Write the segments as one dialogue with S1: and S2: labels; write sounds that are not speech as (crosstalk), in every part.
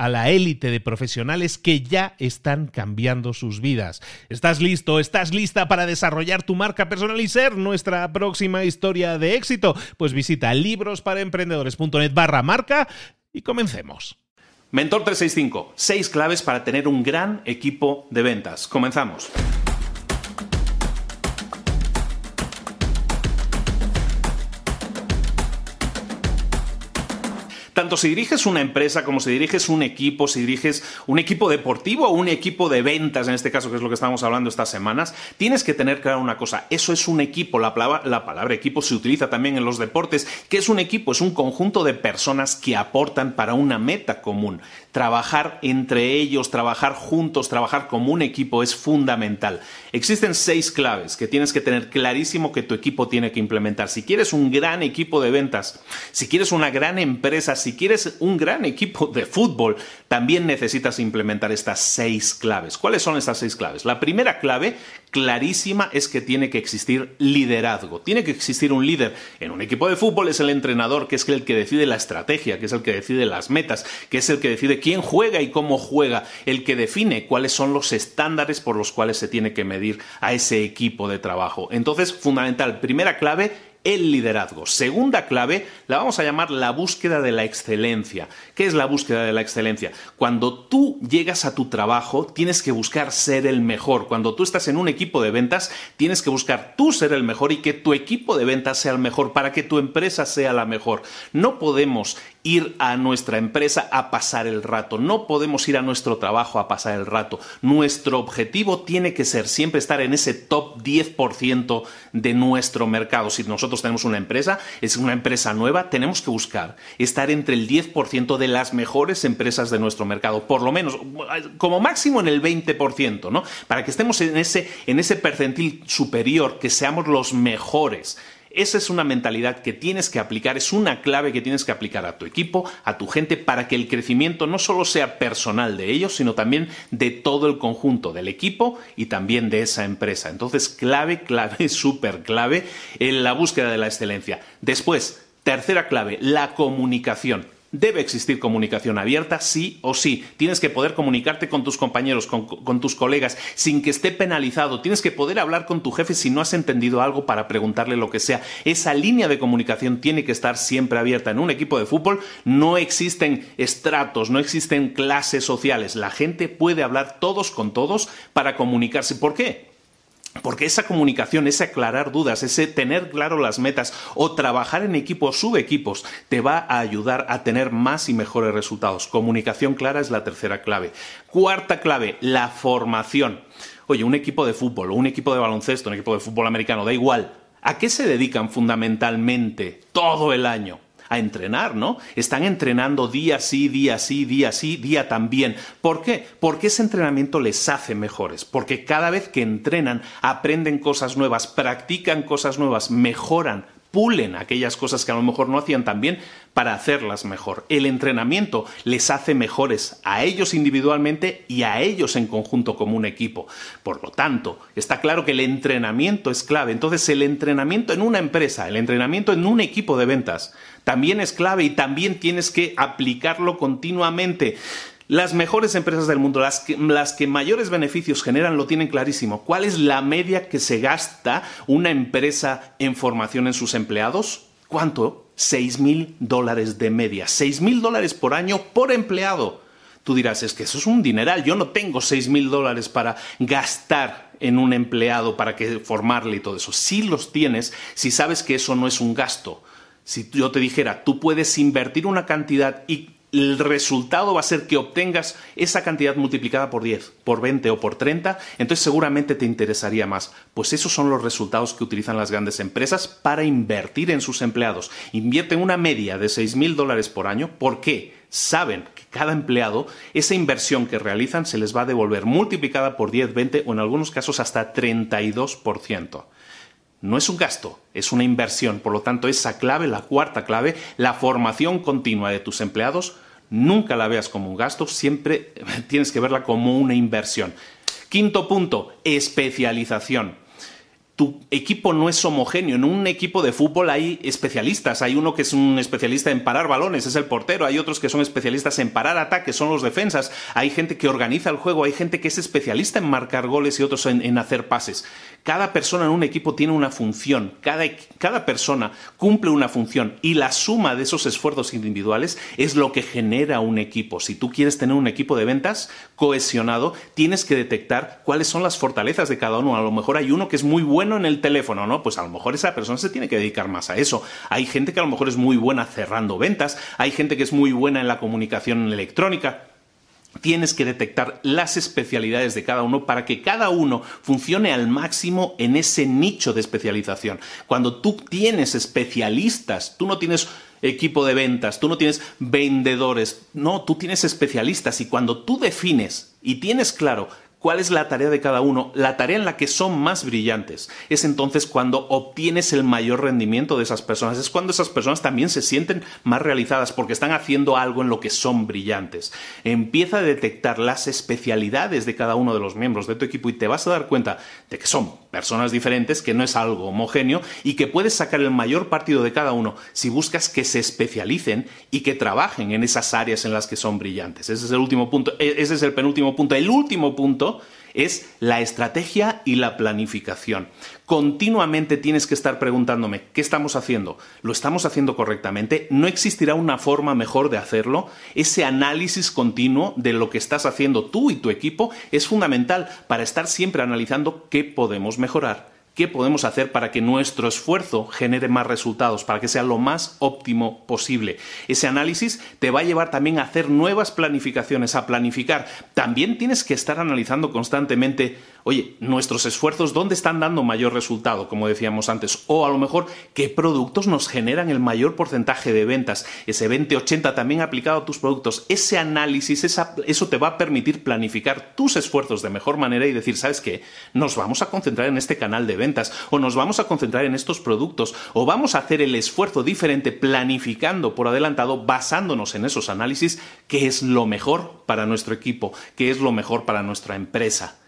S1: a la élite de profesionales que ya están cambiando sus vidas. ¿Estás listo? ¿Estás lista para desarrollar tu marca personal y ser nuestra próxima historia de éxito? Pues visita librosparaemprendedores.net barra marca y comencemos.
S2: Mentor 365, seis claves para tener un gran equipo de ventas. Comenzamos. Tanto si diriges una empresa como si diriges un equipo, si diriges un equipo deportivo o un equipo de ventas, en este caso, que es lo que estamos hablando estas semanas, tienes que tener claro una cosa, eso es un equipo, la palabra, la palabra equipo se utiliza también en los deportes, que es un equipo, es un conjunto de personas que aportan para una meta común. Trabajar entre ellos, trabajar juntos, trabajar como un equipo es fundamental. Existen seis claves que tienes que tener clarísimo que tu equipo tiene que implementar. Si quieres un gran equipo de ventas, si quieres una gran empresa, si quieres un gran equipo de fútbol, también necesitas implementar estas seis claves. ¿Cuáles son estas seis claves? La primera clave clarísima es que tiene que existir liderazgo. Tiene que existir un líder. En un equipo de fútbol es el entrenador, que es el que decide la estrategia, que es el que decide las metas, que es el que decide quién juega y cómo juega, el que define cuáles son los estándares por los cuales se tiene que medir a ese equipo de trabajo. Entonces, fundamental, primera clave, el liderazgo. Segunda clave, la vamos a llamar la búsqueda de la excelencia. ¿Qué es la búsqueda de la excelencia? Cuando tú llegas a tu trabajo, tienes que buscar ser el mejor. Cuando tú estás en un equipo de ventas, tienes que buscar tú ser el mejor y que tu equipo de ventas sea el mejor para que tu empresa sea la mejor. No podemos ir a nuestra empresa a pasar el rato. No podemos ir a nuestro trabajo a pasar el rato. Nuestro objetivo tiene que ser siempre estar en ese top 10% de nuestro mercado. Si nosotros tenemos una empresa, es una empresa nueva, tenemos que buscar estar entre el 10% de las mejores empresas de nuestro mercado. Por lo menos, como máximo en el 20%, ¿no? Para que estemos en ese, en ese percentil superior, que seamos los mejores. Esa es una mentalidad que tienes que aplicar, es una clave que tienes que aplicar a tu equipo, a tu gente, para que el crecimiento no solo sea personal de ellos, sino también de todo el conjunto del equipo y también de esa empresa. Entonces, clave, clave, (laughs) súper clave en la búsqueda de la excelencia. Después, tercera clave, la comunicación. Debe existir comunicación abierta, sí o sí. Tienes que poder comunicarte con tus compañeros, con, tus colegas, sin que esté penalizado. Tienes que poder hablar con tu jefe si no has entendido algo para preguntarle lo que sea. Esa línea de comunicación tiene que estar siempre abierta. En un equipo de fútbol no existen estratos, no existen clases sociales. La gente puede hablar todos con todos para comunicarse. ¿Por qué? Porque esa comunicación, ese aclarar dudas, ese tener claro las metas o trabajar en equipos, subequipos, te va a ayudar a tener más y mejores resultados. Comunicación clara es la tercera clave. Cuarta clave, la formación. Oye, un equipo de fútbol, un equipo de baloncesto, un equipo de fútbol americano, da igual. ¿A qué se dedican fundamentalmente todo el año? A entrenar, ¿no? Están entrenando día sí, día sí, día sí, día también. ¿Por qué? Porque ese entrenamiento les hace mejores, porque cada vez que entrenan aprenden cosas nuevas, practican cosas nuevas, mejoran, pulen aquellas cosas que a lo mejor no hacían tan bien para hacerlas mejor. El entrenamiento les hace mejores a ellos individualmente y a ellos en conjunto como un equipo. Por lo tanto, está claro que el entrenamiento es clave. Entonces, el entrenamiento en una empresa, el entrenamiento en un equipo de ventas, también es clave y también tienes que aplicarlo continuamente. Las mejores empresas del mundo, las que, mayores beneficios generan, lo tienen clarísimo. ¿Cuál es la media que se gasta una empresa en formación en sus empleados? ¿Cuánto? 6 mil dólares de media. 6 mil dólares por año por empleado. Tú dirás, es que eso es un dineral. Yo no tengo 6 mil dólares para gastar en un empleado para que formarle y todo eso. Sí los tienes si sabes que eso no es un gasto. Si yo te dijera, tú puedes invertir una cantidad y el resultado va a ser que obtengas esa cantidad multiplicada por 10, por 20 o por 30, entonces seguramente te interesaría más. Pues esos son los resultados que utilizan las grandes empresas para invertir en sus empleados. Invierten una media de 6 mil dólares por año. ¿Por qué? Saben que cada empleado, esa inversión que realizan se les va a devolver multiplicada por 10, 20 o en algunos casos hasta 32%. No es un gasto, es una inversión. Por lo tanto, esa clave, la cuarta clave, la formación continua de tus empleados, nunca la veas como un gasto, siempre (laughs) tienes que verla como una inversión. Quinto punto, especialización tu equipo no es homogéneo. En un equipo de fútbol hay especialistas. Hay uno que es un especialista en parar balones, es el portero. Hay otros que son especialistas en parar ataques, son los defensas. Hay gente que organiza el juego, hay gente que es especialista en marcar goles y otros en, hacer pases. Cada persona en un equipo tiene una función. Cada, cada persona cumple una función y la suma de esos esfuerzos individuales es lo que genera un equipo. Si tú quieres tener un equipo de ventas cohesionado, tienes que detectar cuáles son las fortalezas de cada uno. A lo mejor hay uno que es muy bueno en el teléfono, ¿no? Pues a lo mejor esa persona se tiene que dedicar más a eso. Hay gente que a lo mejor es muy buena cerrando ventas, hay gente que es muy buena en la comunicación electrónica. Tienes que detectar las especialidades de cada uno para que cada uno funcione al máximo en ese nicho de especialización. Cuando tú tienes especialistas, tú no tienes equipo de ventas, tú no tienes vendedores, no, tú tienes especialistas y cuando tú defines y tienes claro cuál es la tarea de cada uno, la tarea en la que son más brillantes. Es entonces cuando obtienes el mayor rendimiento de esas personas, es cuando esas personas también se sienten más realizadas porque están haciendo algo en lo que son brillantes. Empieza a detectar las especialidades de cada uno de los miembros de tu equipo y te vas a dar cuenta de que son personas diferentes, que no es algo homogéneo y que puedes sacar el mayor partido de cada uno si buscas que se especialicen y que trabajen en esas áreas en las que son brillantes. Ese es el último punto, e, ese es el penúltimo punto. El último punto es la estrategia y la planificación. Continuamente tienes que estar preguntándome, ¿qué estamos haciendo? ¿Lo estamos haciendo correctamente? ¿No existirá una forma mejor de hacerlo? Ese análisis continuo de lo que estás haciendo tú y tu equipo es fundamental para estar siempre analizando qué podemos mejorar qué podemos hacer para que nuestro esfuerzo genere más resultados, para que sea lo más óptimo posible. Ese análisis te va a llevar también a hacer nuevas planificaciones, a planificar. También tienes que estar analizando constantemente oye, nuestros esfuerzos, ¿dónde están dando mayor resultado? Como decíamos antes. O a lo mejor, ¿qué productos nos generan el mayor porcentaje de ventas? Ese 20-80 también aplicado a tus productos. Ese análisis, eso te va a permitir planificar tus esfuerzos de mejor manera y decir, ¿sabes qué? Nos vamos a concentrar en este canal de ventas o nos vamos a concentrar en estos productos o vamos a hacer el esfuerzo diferente planificando por adelantado basándonos en esos análisis, que es lo mejor para nuestro equipo, que es lo mejor para nuestra empresa.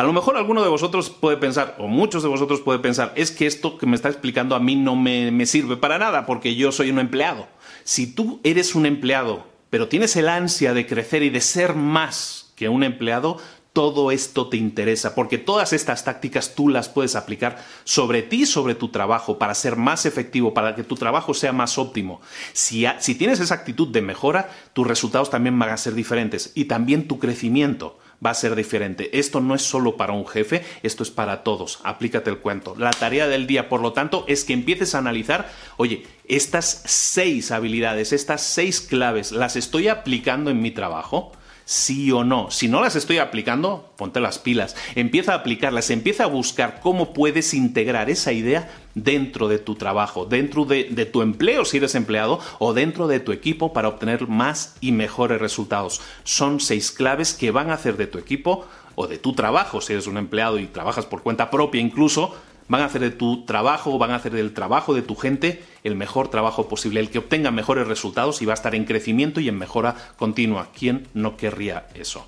S2: A lo mejor alguno de vosotros puede pensar, o muchos de vosotros puede pensar, es que esto que me está explicando a mí no me, me sirve para nada porque yo soy un empleado. Si tú eres un empleado, pero tienes el ansia de crecer y de ser más que un empleado, todo esto te interesa, porque todas estas tácticas tú las puedes aplicar sobre ti, sobre tu trabajo, para ser más efectivo, para que tu trabajo sea más óptimo. Si, si tienes esa actitud de mejora, tus resultados también van a ser diferentes y también tu crecimiento va a ser diferente. Esto no es solo para un jefe, esto es para todos. Aplícate el cuento. La tarea del día, por lo tanto, es que empieces a analizar, oye, estas seis habilidades, estas seis claves, ¿las estoy aplicando en mi trabajo? Sí o no. Si no las estoy aplicando, ponte las pilas, empieza a aplicarlas, empieza a buscar cómo puedes integrar esa idea dentro de tu trabajo, dentro de, de, tu empleo si eres empleado o dentro de tu equipo para obtener más y mejores resultados. Son seis claves que van a hacer de tu equipo o de tu trabajo, si eres un empleado y trabajas por cuenta propia incluso, van a hacer de tu trabajo, van a hacer del trabajo de tu gente el mejor trabajo posible, el que obtenga mejores resultados y va a estar en crecimiento y en mejora continua. ¿Quién no querría eso?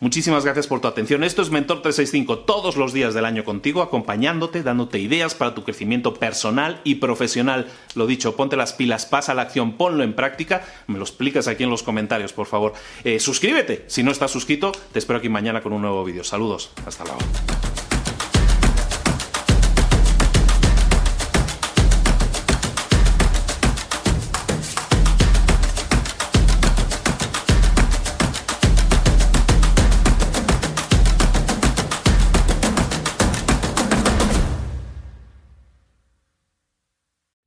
S2: Muchísimas gracias por tu atención. Esto es Mentor 365 todos los días del año contigo, acompañándote, dándote ideas para tu crecimiento personal y profesional. Lo dicho, ponte las pilas, pasa a la acción, ponlo en práctica. Me lo explicas aquí en los comentarios, por favor. Eh, suscríbete si no estás suscrito. Te espero aquí mañana con un nuevo vídeo. Saludos. Hasta luego.